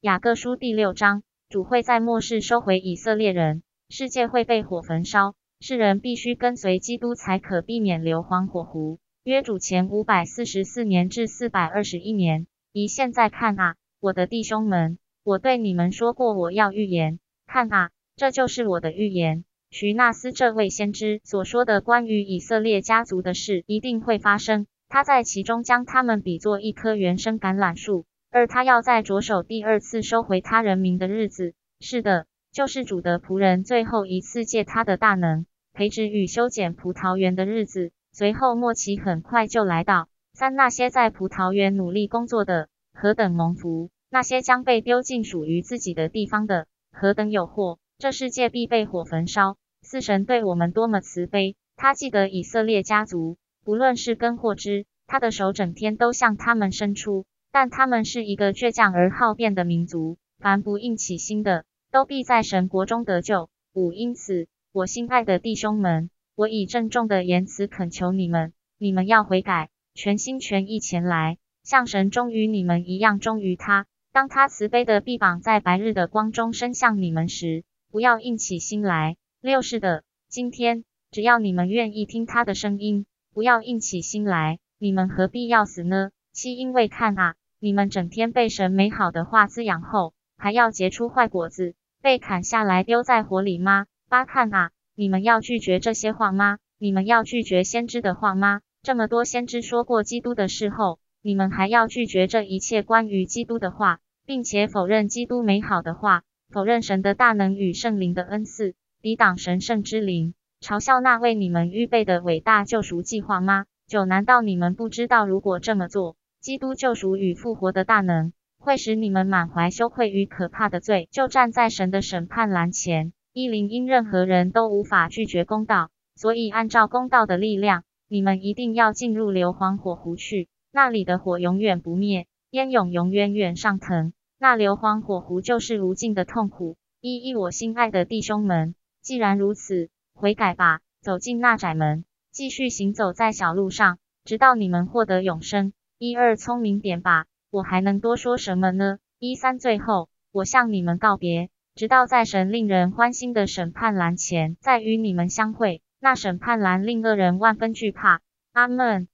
雅各书第六章，主会在末世收回以色列人，世界会被火焚烧，世人必须跟随基督才可避免硫磺火湖。约主前五百四十四年至四百二十一年。以现在看啊，我的弟兄们，我对你们说过，我要预言。看啊，这就是我的预言。徐纳斯这位先知所说的关于以色列家族的事，一定会发生。他在其中将他们比作一棵原生橄榄树。而他要在着手第二次收回他人民的日子，是的，救世主的仆人最后一次借他的大能培植与修剪葡萄园的日子。随后末期很快就来到。三那些在葡萄园努力工作的何等蒙福，那些将被丢进属于自己的地方的何等有祸。这世界必被火焚烧。四神对我们多么慈悲，他记得以色列家族，不论是根或枝，他的手整天都向他们伸出。但他们是一个倔强而好变的民族，凡不硬起心的，都必在神国中得救。五，因此，我心爱的弟兄们，我以郑重的言辞恳求你们，你们要悔改，全心全意前来，像神忠于你们一样忠于他。当他慈悲的臂膀在白日的光中伸向你们时，不要硬起心来。六是的，今天只要你们愿意听他的声音，不要硬起心来，你们何必要死呢？七，因为看啊。你们整天被神美好的话滋养后，还要结出坏果子，被砍下来丢在火里吗？八看啊，你们要拒绝这些话吗？你们要拒绝先知的话吗？这么多先知说过基督的事后，你们还要拒绝这一切关于基督的话，并且否认基督美好的话，否认神的大能与圣灵的恩赐，抵挡神圣之灵，嘲笑那为你们预备的伟大救赎计划吗？九，难道你们不知道，如果这么做？基督救赎与复活的大能，会使你们满怀羞愧与可怕的罪，就站在神的审判栏前。一零因任何人都无法拒绝公道，所以按照公道的力量，你们一定要进入硫磺火湖去，那里的火永远不灭，烟涌永远远上腾。那硫磺火湖就是无尽的痛苦。一一我心爱的弟兄们，既然如此，悔改吧，走进那窄门，继续行走在小路上，直到你们获得永生。一二，聪明点吧，我还能多说什么呢？一三，最后，我向你们告别，直到在神令人欢心的审判栏前再与你们相会。那审判栏令恶人万分惧怕。阿门。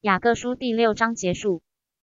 雅各书第六章结束。